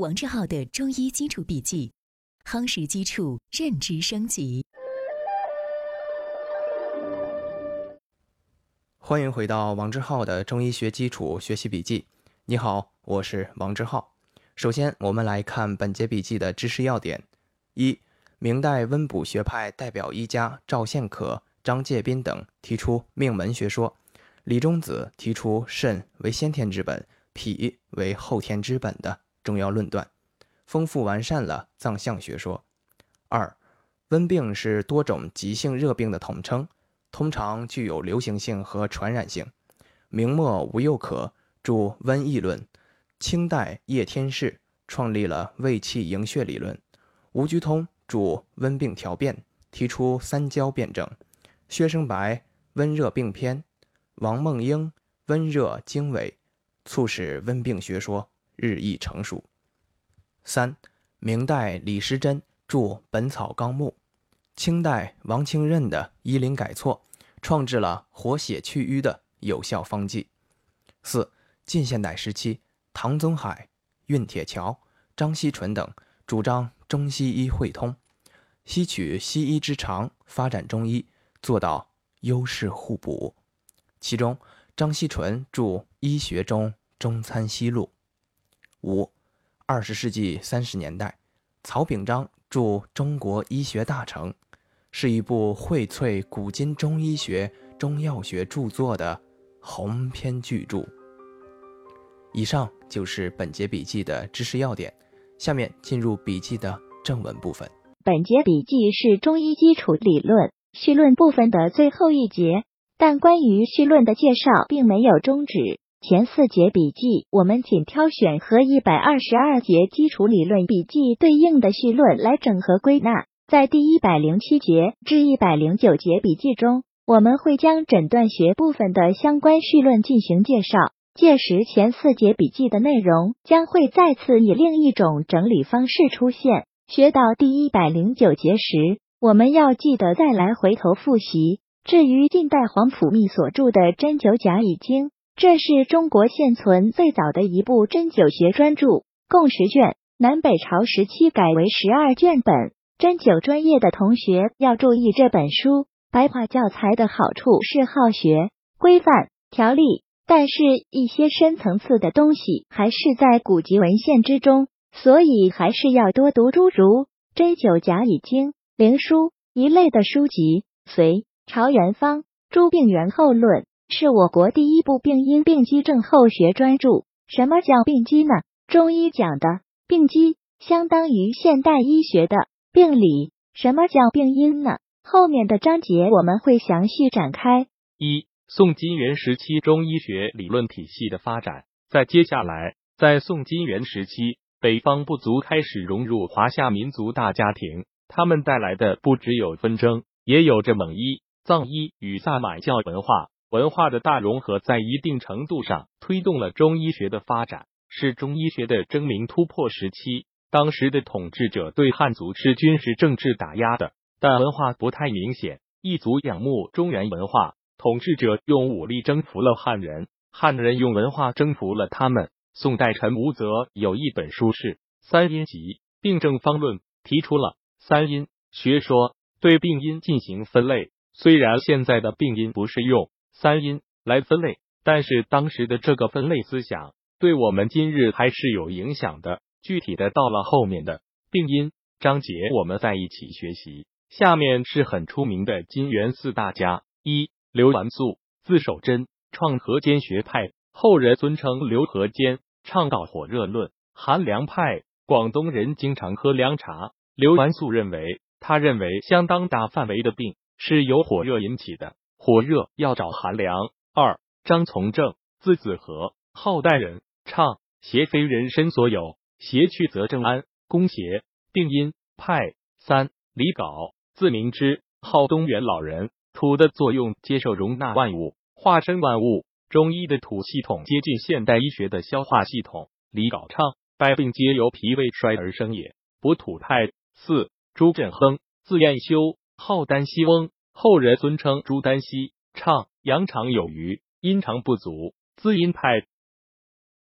王志浩的中医基础笔记，夯实基础，认知升级。欢迎回到王志浩的中医学基础学习笔记。你好，我是王志浩。首先，我们来看本节笔记的知识要点：一、明代温补学派代表医家赵献可、张介宾等提出命门学说；李中子提出肾为先天之本，脾为后天之本的。重要论断，丰富完善了脏象学说。二，温病是多种急性热病的统称，通常具有流行性和传染性。明末吴又可著《瘟疫论》，清代叶天士创立了卫气营血理论。吴鞠通著《温病调变》，提出三焦辩证。薛生白《温热病篇》，王梦英《温热经纬》，促使温病学说。日益成熟。三，明代李时珍著《本草纲目》，清代王清任的《医林改错》，创制了活血祛瘀的有效方剂。四，近现代时期，唐宗海、运铁桥、张锡纯等主张中西医汇通，吸取西医之长，发展中医，做到优势互补。其中，张锡纯著《医学中中餐西录》。五，二十世纪三十年代，曹炳章著《中国医学大成》，是一部荟萃古今中医学、中药学著作的鸿篇巨著。以上就是本节笔记的知识要点，下面进入笔记的正文部分。本节笔记是中医基础理论绪论部分的最后一节，但关于绪论的介绍并没有终止。前四节笔记，我们仅挑选和一百二十二节基础理论笔记对应的绪论来整合归纳。在第一百零七节至一百零九节笔记中，我们会将诊断学部分的相关绪论进行介绍。届时，前四节笔记的内容将会再次以另一种整理方式出现。学到第一百零九节时，我们要记得再来回头复习。至于近代黄甫密所著的《针灸甲乙经》。这是中国现存最早的一部针灸学专著，共十卷，南北朝时期改为十二卷本。针灸专业的同学要注意这本书白话教材的好处是好学、规范、条例，但是一些深层次的东西还是在古籍文献之中，所以还是要多读诸如《针灸甲乙经》《灵书》一类的书籍。隋朝元方《诸病源后论》。是我国第一部病因病机症候学专著。什么叫病机呢？中医讲的病机相当于现代医学的病理。什么叫病因呢？后面的章节我们会详细展开。一、宋金元时期中医学理论体系的发展。在接下来，在宋金元时期，北方部族开始融入华夏民族大家庭，他们带来的不只有纷争，也有着蒙医、藏医与萨满教文化。文化的大融合，在一定程度上推动了中医学的发展，是中医学的争鸣突破时期。当时的统治者对汉族是军事政治打压的，但文化不太明显。异族仰慕中原文化，统治者用武力征服了汉人，汉人用文化征服了他们。宋代陈无泽有一本书是《三阴集·病症方论》，提出了三阴学说，对病因进行分类。虽然现在的病因不是用。三阴来分类，但是当时的这个分类思想对我们今日还是有影响的。具体的到了后面的病因章节，我们在一起学习。下面是很出名的金元四大家：一刘完素，字守贞，创和间学派，后人尊称刘和间，倡导火热论，寒凉派。广东人经常喝凉茶。刘完素认为，他认为相当大范围的病是由火热引起的。火热要找寒凉。二张从正，字子和，号代人，唱邪非人身所有，邪去则正安，攻邪。病因派。三李杲，字明之，号东元老人。土的作用接受容纳万物，化身万物。中医的土系统接近现代医学的消化系统。李杲唱百病皆由脾胃衰而生也，补土派。四朱振亨，字彦修，号丹西翁。后人尊称朱丹溪，唱阳长有余，阴长不足，滋阴派。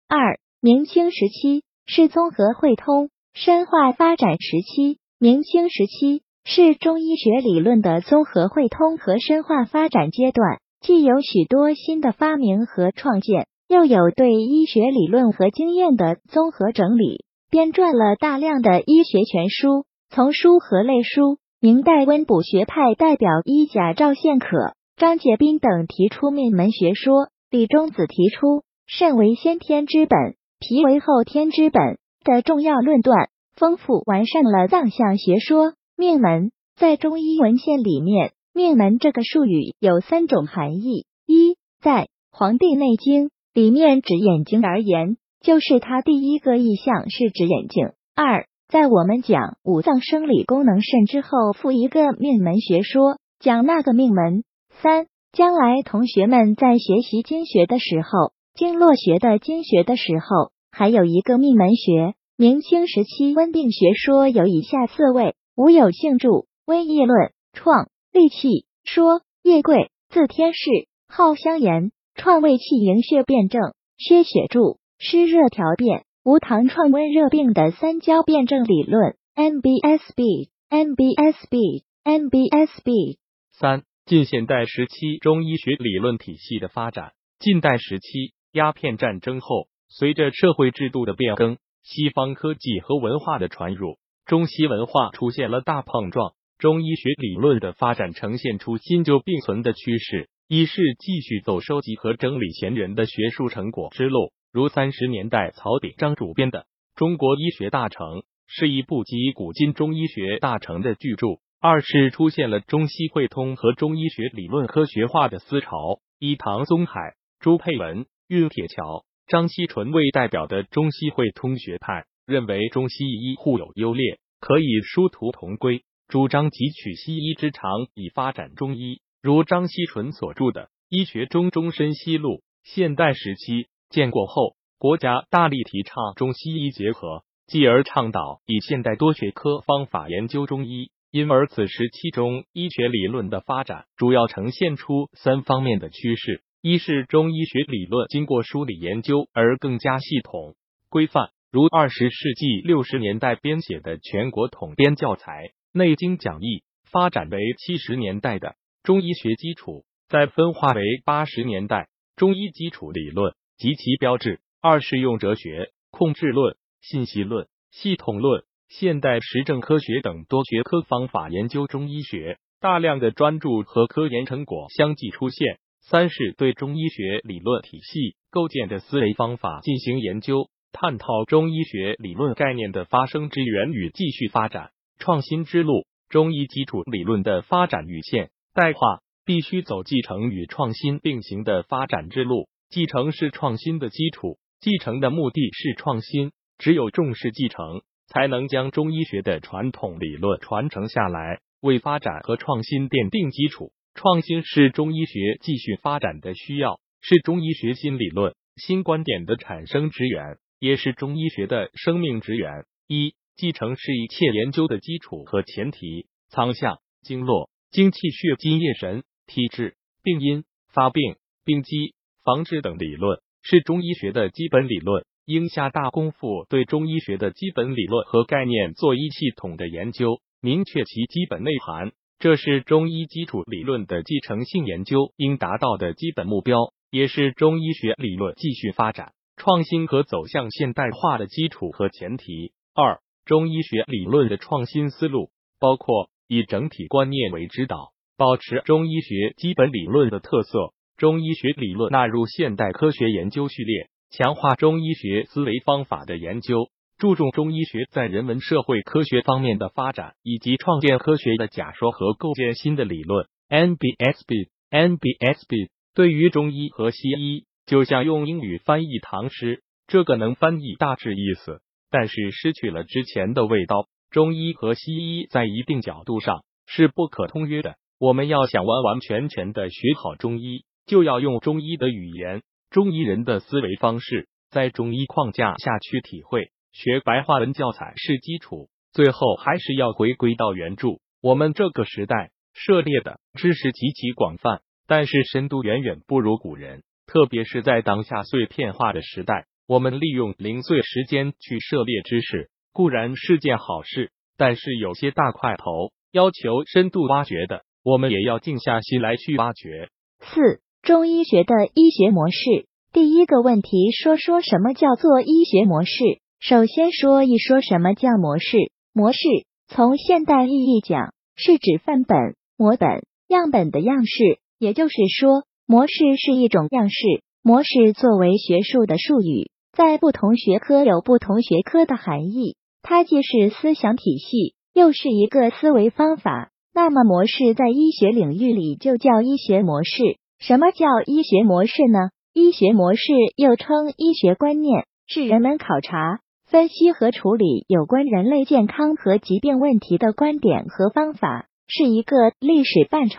二明清时期，是综合汇通、深化发展时期。明清时期是中医学理论的综合汇通和深化发展阶段，既有许多新的发明和创建，又有对医学理论和经验的综合整理，编撰了大量的医学全书、丛书和类书。明代温补学派代表医甲赵献可、张杰斌等提出命门学说，李中子提出肾为先天之本，脾为后天之本的重要论断。丰富完善了脏象学说。命门在中医文献里面，命门这个术语有三种含义：一，在《黄帝内经》里面指眼睛而言，就是它第一个意象是指眼睛；二，在我们讲五脏生理功能肾之后，附一个命门学说，讲那个命门；三，将来同学们在学习经学的时候，经络学的经学的时候，还有一个命门学。明清时期温病学说有以下四位：吴有幸著《温议论》，创利气说；叶贵字天士，号香言，创胃气营血辩证；薛雪著《湿热调变》；无糖创温热病的三焦辩证理论。MBSB MBSB MBSB 三近现代时期中医学理论体系的发展。近代时期鸦片战争后，随着社会制度的变更。西方科技和文化的传入，中西文化出现了大碰撞，中医学理论的发展呈现出新旧并存的趋势。一是继续走收集和整理前人的学术成果之路，如三十年代曹鼎章主编的《中国医学大成》是一部集古今中医学大成的巨著；二是出现了中西汇通和中医学理论科学化的思潮，以唐宗海、朱佩文、运铁桥。张锡纯为代表的中西汇通学派认为中西医互有优劣，可以殊途同归，主张汲取西医之长以发展中医。如张锡纯所著的《医学中终身西路》，现代时期建国后，国家大力提倡中西医结合，继而倡导以现代多学科方法研究中医。因而此时期中医学理论的发展，主要呈现出三方面的趋势。一是中医学理论经过梳理研究而更加系统规范，如二十世纪六十年代编写的全国统编教材《内经讲义》，发展为七十年代的中医学基础，再分化为八十年代中医基础理论及其标志。二是用哲学、控制论、信息论、系统论、现代实证科学等多学科方法研究中医学，大量的专著和科研成果相继出现。三是对中医学理论体系构建的思维方法进行研究，探讨中医学理论概念的发生之源与继续发展创新之路。中医基础理论的发展与现代化必须走继承与创新并行的发展之路。继承是创新的基础，继承的目的是创新。只有重视继承，才能将中医学的传统理论传承下来，为发展和创新奠定基础。创新是中医学继续发展的需要，是中医学新理论、新观点的产生之源，也是中医学的生命之源。一、继承是一切研究的基础和前提。仓象、经络、精气血、津液神、体质、病因、发病、病机、防治等理论，是中医学的基本理论，应下大功夫对中医学的基本理论和概念做一系统的研究，明确其基本内涵。这是中医基础理论的继承性研究应达到的基本目标，也是中医学理论继续发展、创新和走向现代化的基础和前提。二、中医学理论的创新思路包括以整体观念为指导，保持中医学基本理论的特色，中医学理论纳入现代科学研究序列，强化中医学思维方法的研究。注重中医学在人文社会科学方面的发展，以及创建科学的假说和构建新的理论。NBSB NBSB 对于中医和西医，就像用英语翻译唐诗，这个能翻译大致意思，但是失去了之前的味道。中医和西医在一定角度上是不可通约的。我们要想完完全全的学好中医，就要用中医的语言、中医人的思维方式，在中医框架下去体会。学白话文教材是基础，最后还是要回归到原著。我们这个时代涉猎的知识极其广泛，但是深度远远不如古人。特别是在当下碎片化的时代，我们利用零碎时间去涉猎知识，固然是件好事，但是有些大块头要求深度挖掘的，我们也要静下心来去挖掘。四、中医学的医学模式。第一个问题，说说什么叫做医学模式？首先说一说什么叫模式。模式从现代意义讲，是指范本、模本、样本的样式。也就是说，模式是一种样式。模式作为学术的术语。在不同学科有不同学科的含义，它既是思想体系，又是一个思维方法。那么模式在医学领域里就叫医学模式。什么叫医学模式呢？医学模式又称医学观念，是人们考察、分析和处理有关人类健康和疾病问题的观点和方法，是一个历史范畴。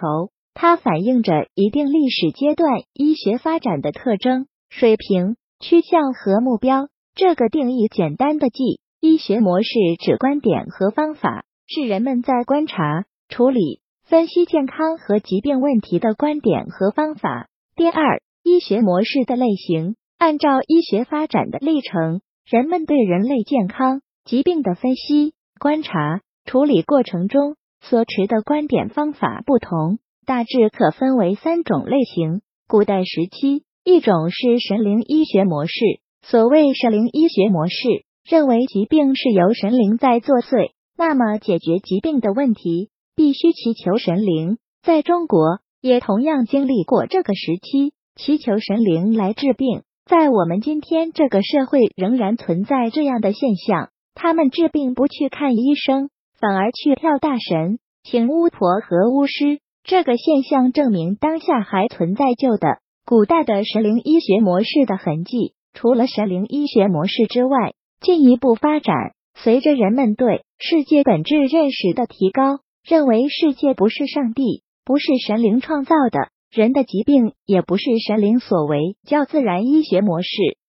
它反映着一定历史阶段医学发展的特征、水平。趋向和目标，这个定义简单的记。医学模式指观点和方法，是人们在观察、处理、分析健康和疾病问题的观点和方法。第二，医学模式的类型，按照医学发展的历程，人们对人类健康、疾病的分析、观察、处理过程中所持的观点方法不同，大致可分为三种类型。古代时期。一种是神灵医学模式。所谓神灵医学模式，认为疾病是由神灵在作祟，那么解决疾病的问题必须祈求神灵。在中国，也同样经历过这个时期，祈求神灵来治病。在我们今天这个社会，仍然存在这样的现象：他们治病不去看医生，反而去跳大神，请巫婆和巫师。这个现象证明，当下还存在旧的。古代的神灵医学模式的痕迹，除了神灵医学模式之外，进一步发展。随着人们对世界本质认识的提高，认为世界不是上帝，不是神灵创造的，人的疾病也不是神灵所为，叫自然医学模式。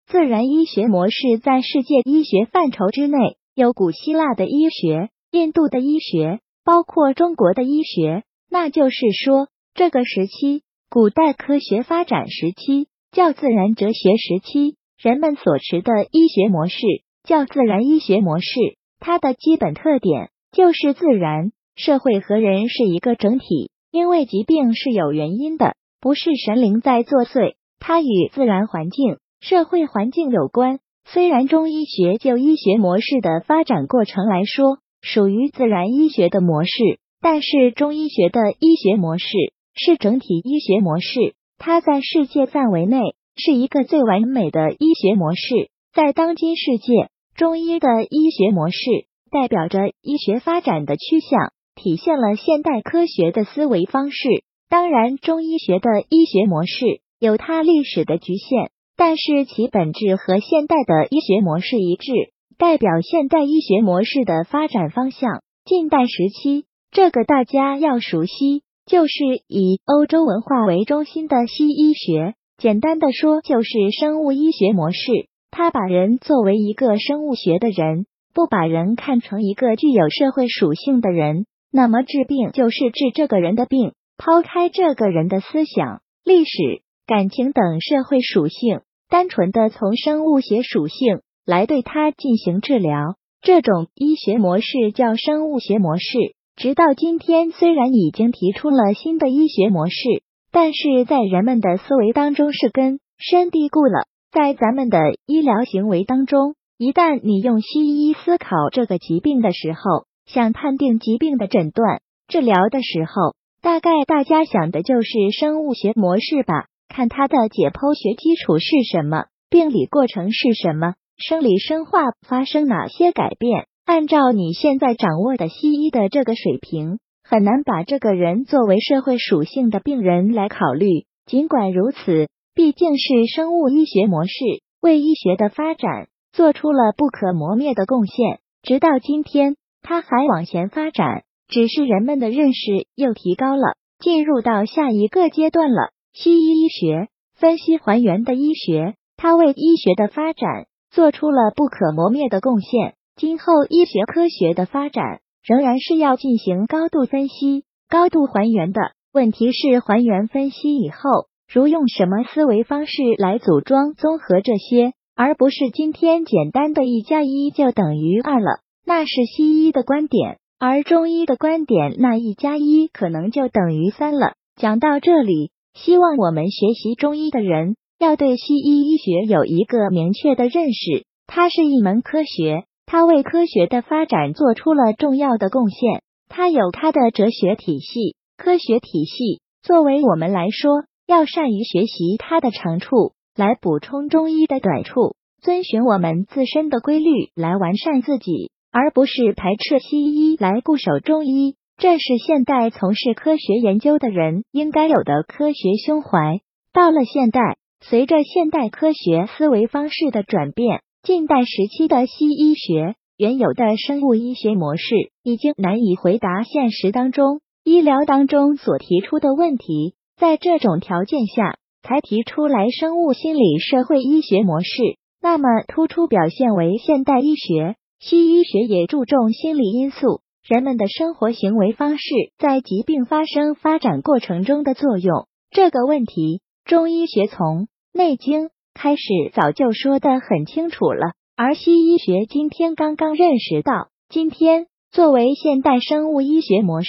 自然医学模式在世界医学范畴之内，有古希腊的医学、印度的医学，包括中国的医学。那就是说，这个时期。古代科学发展时期叫自然哲学时期，人们所持的医学模式叫自然医学模式。它的基本特点就是自然社会和人是一个整体，因为疾病是有原因的，不是神灵在作祟，它与自然环境、社会环境有关。虽然中医学就医学模式的发展过程来说属于自然医学的模式，但是中医学的医学模式。是整体医学模式，它在世界范围内是一个最完美的医学模式。在当今世界，中医的医学模式代表着医学发展的趋向，体现了现代科学的思维方式。当然，中医学的医学模式有它历史的局限，但是其本质和现代的医学模式一致，代表现代医学模式的发展方向。近代时期，这个大家要熟悉。就是以欧洲文化为中心的西医学，简单的说就是生物医学模式。它把人作为一个生物学的人，不把人看成一个具有社会属性的人。那么治病就是治这个人的病，抛开这个人的思想、历史、感情等社会属性，单纯的从生物学属性来对他进行治疗。这种医学模式叫生物学模式。直到今天，虽然已经提出了新的医学模式，但是在人们的思维当中是根深蒂固了。在咱们的医疗行为当中，一旦你用西医思考这个疾病的时候，想判定疾病的诊断、治疗的时候，大概大家想的就是生物学模式吧？看它的解剖学基础是什么，病理过程是什么，生理生化发生哪些改变。按照你现在掌握的西医的这个水平，很难把这个人作为社会属性的病人来考虑。尽管如此，毕竟是生物医学模式为医学的发展做出了不可磨灭的贡献。直到今天，它还往前发展，只是人们的认识又提高了，进入到下一个阶段了。西医医学分析还原的医学，它为医学的发展做出了不可磨灭的贡献。今后医学科学的发展仍然是要进行高度分析、高度还原的。问题是还原分析以后，如用什么思维方式来组装综合这些？而不是今天简单的一加一就等于二了。那是西医的观点，而中医的观点，那一加一可能就等于三了。讲到这里，希望我们学习中医的人要对西医医学有一个明确的认识，它是一门科学，它为科学的发展做出了重要的贡献，它有它的哲学体系、科学体系。作为我们来说，要善于学习它的长处，来补充中医的短处，遵循我们自身的规律来完善自己，而不是排斥西医来固守中医。这是现代从事科学研究的人应该有的科学胸怀。到了现代，随着现代科学思维方式的转变，近代时期的西医学原有的生物医学模式已经难以回答现实当中。医疗当中所提出的问题，在这种条件下才提出来生物心理社会医学模式，那么突出表现为现代医学。西医学也注重心理因素，人们的生活行为方式在疾病发生发展过程中的作用。这个问题，中医学从《内经》开始早就说的很清楚了，而西医学今天刚刚认识到，今天作为现代生物医学模式。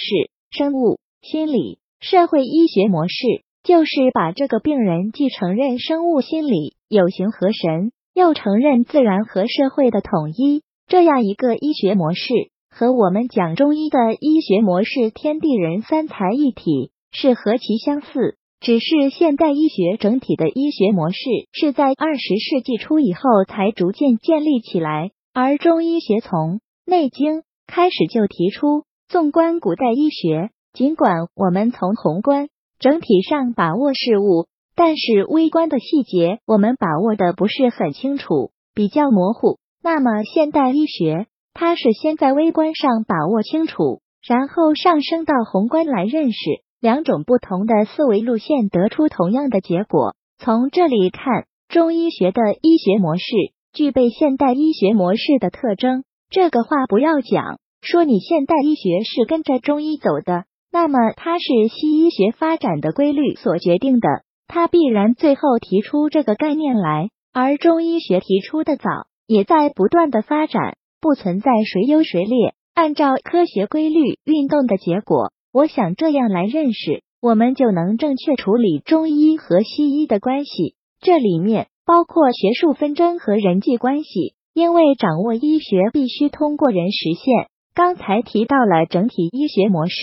生物、心理、社会医学模式就是把这个病人既承认生物心理有形和神，又承认自然和社会的统一这样一个医学模式，和我们讲中医的医学模式“天地人三才一体”是何其相似。只是现代医学整体的医学模式是在二十世纪初以后才逐渐建立起来，而中医学从《内经》开始就提出。纵观古代医学，尽管我们从宏观整体上把握事物，但是微观的细节我们把握的不是很清楚，比较模糊。那么现代医学，它是先在微观上把握清楚，然后上升到宏观来认识两种不同的思维路线，得出同样的结果。从这里看，中医学的医学模式具备现代医学模式的特征。这个话不要讲。说你现代医学是跟着中医走的，那么它是西医学发展的规律所决定的，它必然最后提出这个概念来。而中医学提出的早，也在不断的发展，不存在谁优谁劣，按照科学规律运动的结果。我想这样来认识，我们就能正确处理中医和西医的关系。这里面包括学术纷争和人际关系，因为掌握医学必须通过人实现。刚才提到了整体医学模式，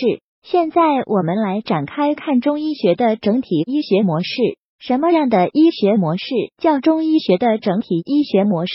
现在我们来展开看中医学的整体医学模式。什么样的医学模式叫中医学的整体医学模式？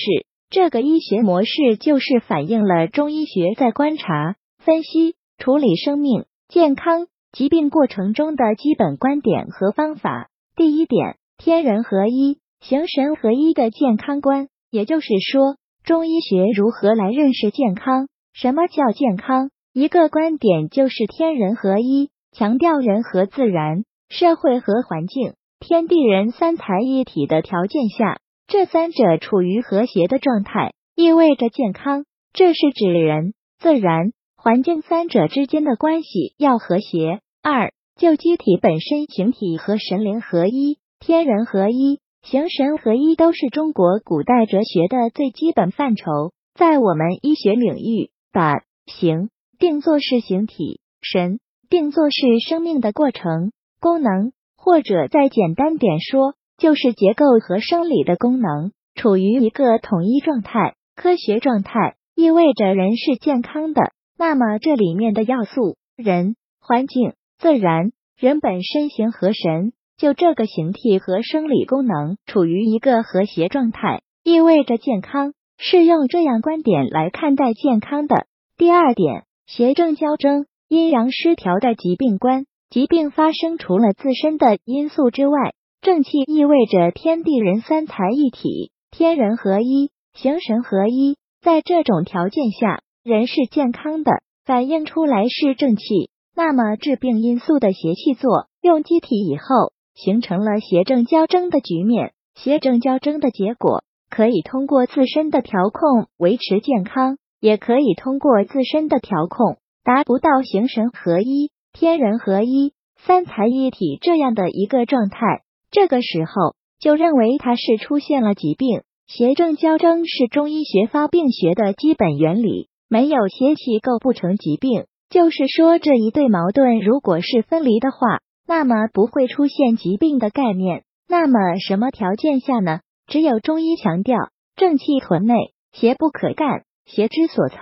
这个医学模式就是反映了中医学在观察、分析、处理生命健康疾病过程中的基本观点和方法。第一点，天人合一、形神合一的健康观，也就是说，中医学如何来认识健康。什么叫健康？一个观点就是天人合一，强调人和自然、社会和环境、天地人三才一体的条件下，这三者处于和谐的状态，意味着健康。这是指人、自然、环境三者之间的关系要和谐。二，就机体本身，形体和神灵合一，天人合一，形神合一，都是中国古代哲学的最基本范畴，在我们医学领域。把形定作是形体，神定作是生命的过程、功能，或者再简单点说，就是结构和生理的功能处于一个统一状态、科学状态，意味着人是健康的。那么这里面的要素，人、环境、自然、人本身形和神，就这个形体和生理功能处于一个和谐状态，意味着健康。是用这样观点来看待健康的。第二点，邪正交争、阴阳失调的疾病观。疾病发生除了自身的因素之外，正气意味着天地人三才一体，天人合一，形神合一。在这种条件下，人是健康的，反映出来是正气。那么致病因素的邪气作用机体以后，形成了邪正交争的局面。邪正交争的结果。可以通过自身的调控维持健康，也可以通过自身的调控达不到形神合一、天人合一、三才一体这样的一个状态。这个时候就认为他是出现了疾病，邪正交争是中医学发病学的基本原理，没有邪气构不成疾病。就是说，这一对矛盾如果是分离的话，那么不会出现疾病的概念。那么什么条件下呢？只有中医强调正气屯内，邪不可干，邪之所凑，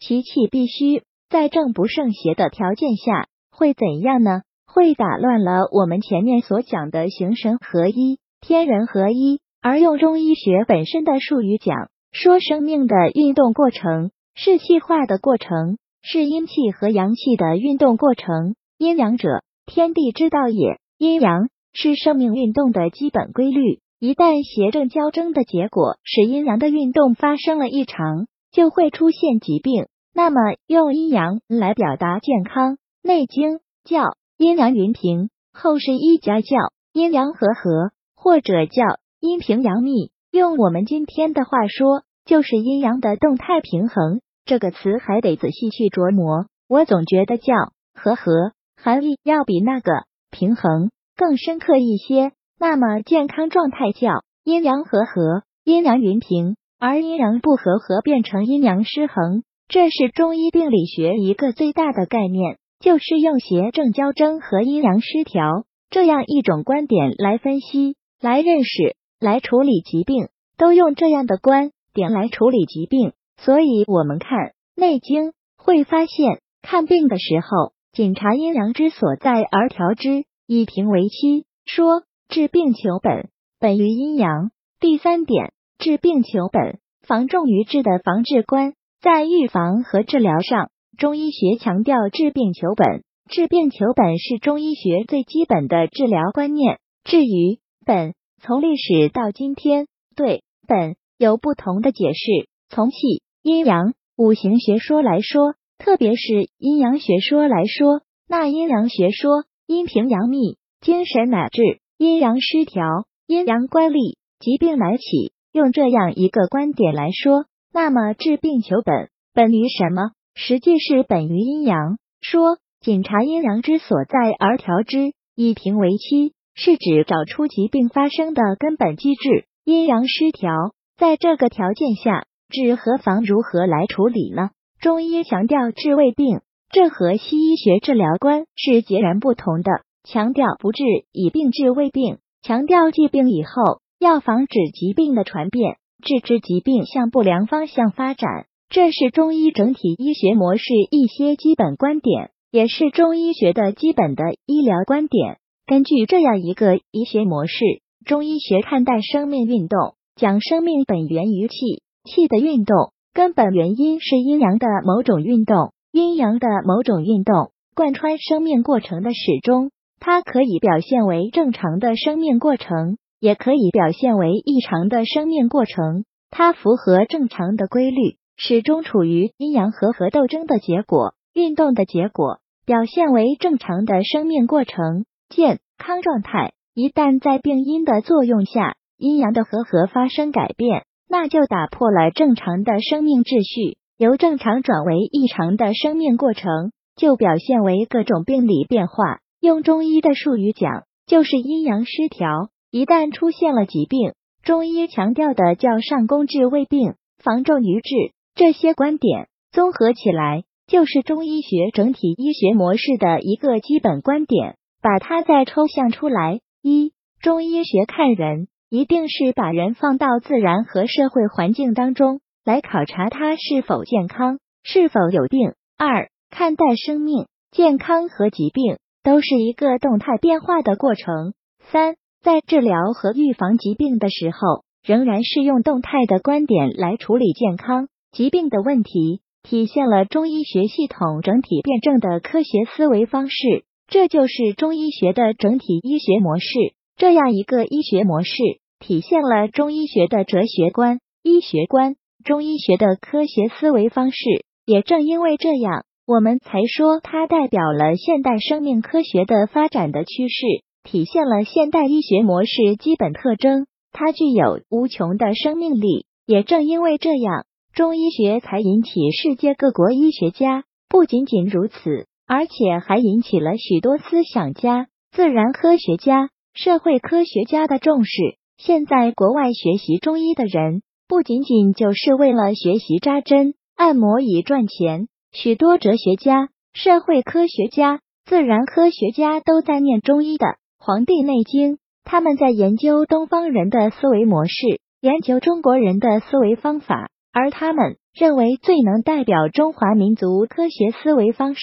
其气必须在正不胜邪的条件下，会怎样呢？会打乱了我们前面所讲的形神合一、天人合一，而用中医学本身的术语讲，说生命的运动过程是气化的过程。是阴气和阳气的运动过程，阴阳者，天地之道也。阴阳是生命运动的基本规律。一旦邪正交争的结果使阴阳的运动发生了异常，就会出现疾病。那么，用阴阳来表达健康，《内经》叫阴阳云平，后世医家叫阴阳和合，或者叫阴平阳秘。用我们今天的话说，就是阴阳的动态平衡。这个词还得仔细去琢磨，我总觉得叫和合含义要比那个平衡更深刻一些。那么健康状态叫阴阳和合，阴阳匀平，而阴阳不和合变成阴阳失衡。这是中医病理学一个最大的概念，就是用邪正交争和阴阳失调这样一种观点来分析、来认识、来处理疾病，都用这样的观点来处理疾病。所以，我们看《内经》会发现，看病的时候，检查阴阳之所在而调之，以平为期。说治病求本，本于阴阳。第三点，治病求本，防重于治的防治观，在预防和治疗上，中医学强调治病求本。治病求本是中医学最基本的治疗观念。至于本，从历史到今天，对本有不同的解释。从气。阴阳五行学说来说，特别是阴阳学说来说，那阴阳学说，阴平阳秘，精神乃至阴阳失调，阴阳乖戾，疾病来起。用这样一个观点来说，那么治病求本，本于什么？实际是本于阴阳。说检查阴阳之所在而调之，以平为期，是指找出疾病发生的根本机制。阴阳失调，在这个条件下。治何防如何来处理呢？中医强调治未病，这和西医学治疗观是截然不同的。强调不治以病治未病，强调疾病以后要防止疾病的传变，治治疾病向不良方向发展。这是中医整体医学模式一些基本观点，也是中医学的基本的医疗观点。根据这样一个医学模式，中医学看待生命运动，讲生命本源于气。气的运动根本原因是阴阳的某种运动，阴阳的某种运动贯穿生命过程的始终。它可以表现为正常的生命过程，也可以表现为异常的生命过程。它符合正常的规律，始终处于阴阳和合斗争的结果，运动的结果表现为正常的生命过程，健康状态。一旦在病因的作用下，阴阳的和合发生改变。那就打破了正常的生命秩序，由正常转为异常的生命过程，就表现为各种病理变化。用中医的术语讲，就是阴阳失调。一旦出现了疾病，中医强调的叫上攻治未病，防重于治。这些观点综合起来，就是中医学整体医学模式的一个基本观点。把它再抽象出来，一中医学看人。一定是把人放到自然和社会环境当中来考察他是否健康，是否有病。二、看待生命健康和疾病都是一个动态变化的过程。三、在治疗和预防疾病的时候，仍然是用动态的观点来处理健康疾病的问题，体现了中医学系统整体辩证的科学思维方式。这就是中医学的整体医学模式。这样一个医学模式，体现了中医学的哲学观、医学观、中医学的科学思维方式。也正因为这样，我们才说它代表了现代生命科学的发展的趋势，体现了现代医学模式基本特征。它具有无穷的生命力。也正因为这样，中医学才引起世界各国医学家，不仅仅如此，而且还引起了许多思想家、自然科学家。社会科学家的重视，现在国外学习中医的人不仅仅就是为了学习扎针按摩以赚钱，许多哲学家、社会科学家、自然科学家都在念中医的《黄帝内经》，他们在研究东方人的思维模式，研究中国人的思维方法，而他们认为最能代表中华民族科学思维方式，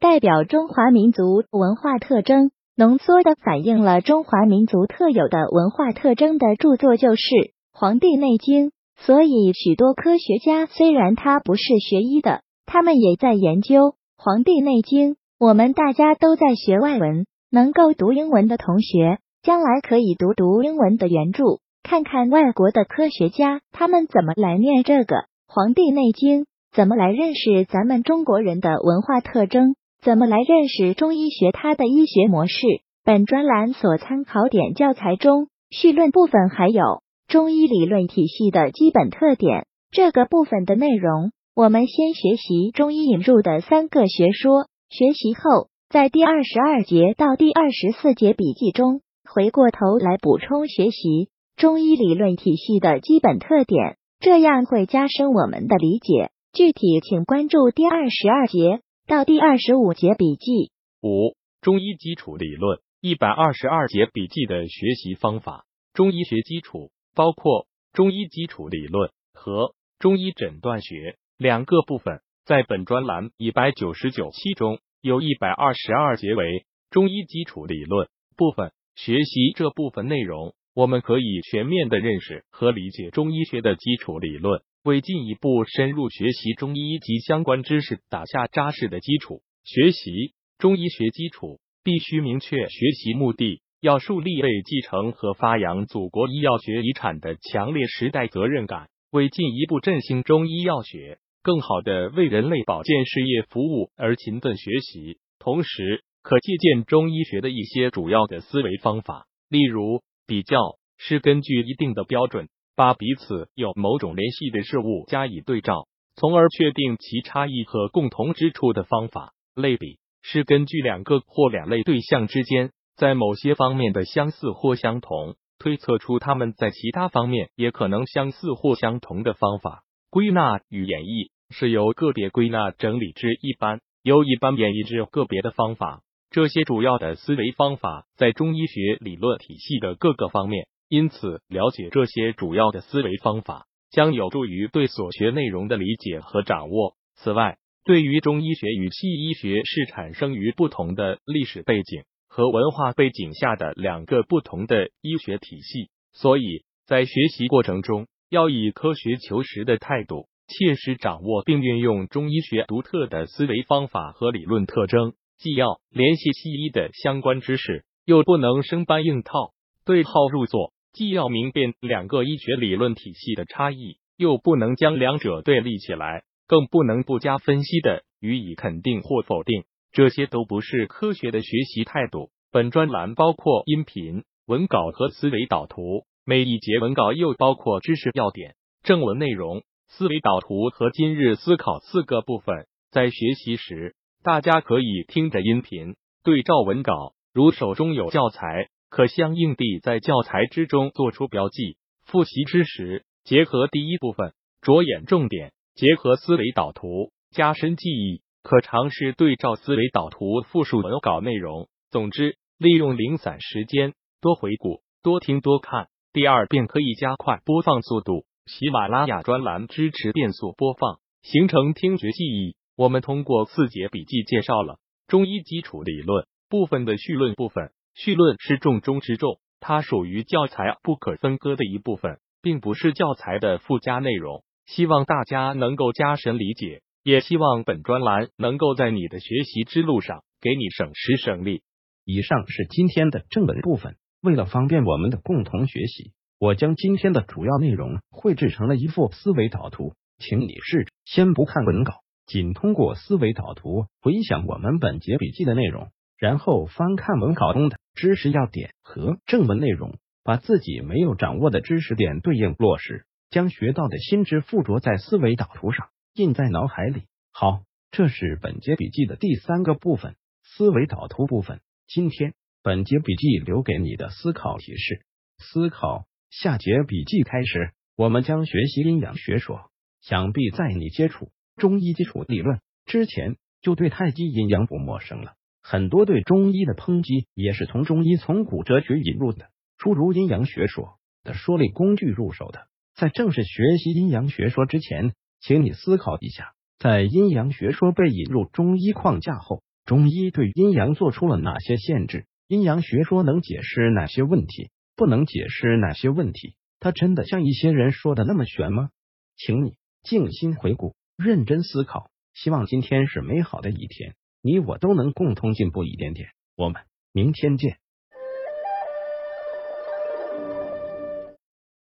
代表中华民族文化特征，浓缩的反映了中华民族特有的文化特征的著作就是《黄帝内经》。所以，许多科学家虽然他不是学医的，他们也在研究《黄帝内经》。我们大家都在学外文，能够读英文的同学，将来可以读读英文的原著，看看外国的科学家他们怎么来念这个《黄帝内经》，怎么来认识咱们中国人的文化特征，怎么来认识中医学它的医学模式。本专栏所参考点教材中绪论部分还有。中医理论体系的基本特点，这个部分的内容，我们先学习中医引入的三个学说。学习后，在第二十二节到第二十四节笔记中，回过头来补充学习中医理论体系的基本特点，这样会加深我们的理解。具体请关注第二十二节到第二十五节笔记。五、中医基础理论一百二十二节笔记的学习方法，中医学基础。包括中医基础理论和中医诊断学两个部分，在本专栏一百九十九期中，有一百二十二节为中医基础理论部分。学习这部分内容，我们可以全面的认识和理解中医学的基础理论，为进一步深入学习中医及相关知识打下扎实的基础。学习中医学基础，必须明确学习目的。要树立为继承和发扬祖国医药学遗产的强烈时代责任感，为进一步振兴中医药学，更好的为人类保健事业服务而勤奋学习。同时，可借鉴中医学的一些主要的思维方法，例如比较是根据一定的标准，把彼此有某种联系的事物加以对照，从而确定其差异和共同之处的方法。类比是根据两个或两类对象之间。在某些方面的相似或相同，推测出他们在其他方面也可能相似或相同的方法。归纳与演绎是由个别归纳整理至一般，由一般演绎至个别的方法。这些主要的思维方法在中医学理论体系的各个方面，因此了解这些主要的思维方法将有助于对所学内容的理解和掌握。此外，对于中医学与西医学是产生于不同的历史背景。和文化背景下的两个不同的医学体系，所以在学习过程中要以科学求实的态度，切实掌握并运用中医学独特的思维方法和理论特征，既要联系西医的相关知识，又不能生搬硬套、对号入座；既要明辨两个医学理论体系的差异，又不能将两者对立起来，更不能不加分析的予以肯定或否定。这些都不是科学的学习态度。本专栏包括音频、文稿和思维导图，每一节文稿又包括知识要点、正文内容、思维导图和今日思考四个部分。在学习时，大家可以听着音频，对照文稿，如手中有教材，可相应地在教材之中做出标记。复习之时，结合第一部分，着眼重点，结合思维导图，加深记忆。可尝试对照思维导图复述文稿内容。总之，利用零散时间多回顾、多听、多看，第二遍可以加快播放速度。喜马拉雅专栏支持变速播放，形成听觉记忆。我们通过四节笔记介绍了中医基础理论部分的绪论部分。绪论是重中之重，它属于教材不可分割的一部分，并不是教材的附加内容。希望大家能够加深理解。也希望本专栏能够在你的学习之路上给你省时省力。以上是今天的正文部分。为了方便我们的共同学习，我将今天的主要内容绘制成了一幅思维导图，请你试着先不看文稿，仅通过思维导图回想我们本节笔记的内容，然后翻看文稿中的知识要点和正文内容，把自己没有掌握的知识点对应落实，将学到的新知附着在思维导图上。印在脑海里。好，这是本节笔记的第三个部分——思维导图部分。今天本节笔记留给你的思考提示：思考。下节笔记开始。我们将学习阴阳学说。想必在你接触中医基础理论之前，就对太极阴阳不陌生了。很多对中医的抨击，也是从中医从古哲学引入的，诸如阴阳学说的说理工具入手的。在正式学习阴阳学说之前，请你思考一下，在阴阳学说被引入中医框架后，中医对阴阳做出了哪些限制？阴阳学说能解释哪些问题？不能解释哪些问题？它真的像一些人说的那么玄吗？请你。静心回顾，认真思考。希望今天是美好的一天，你我都能共同进步一点点。我们明天见。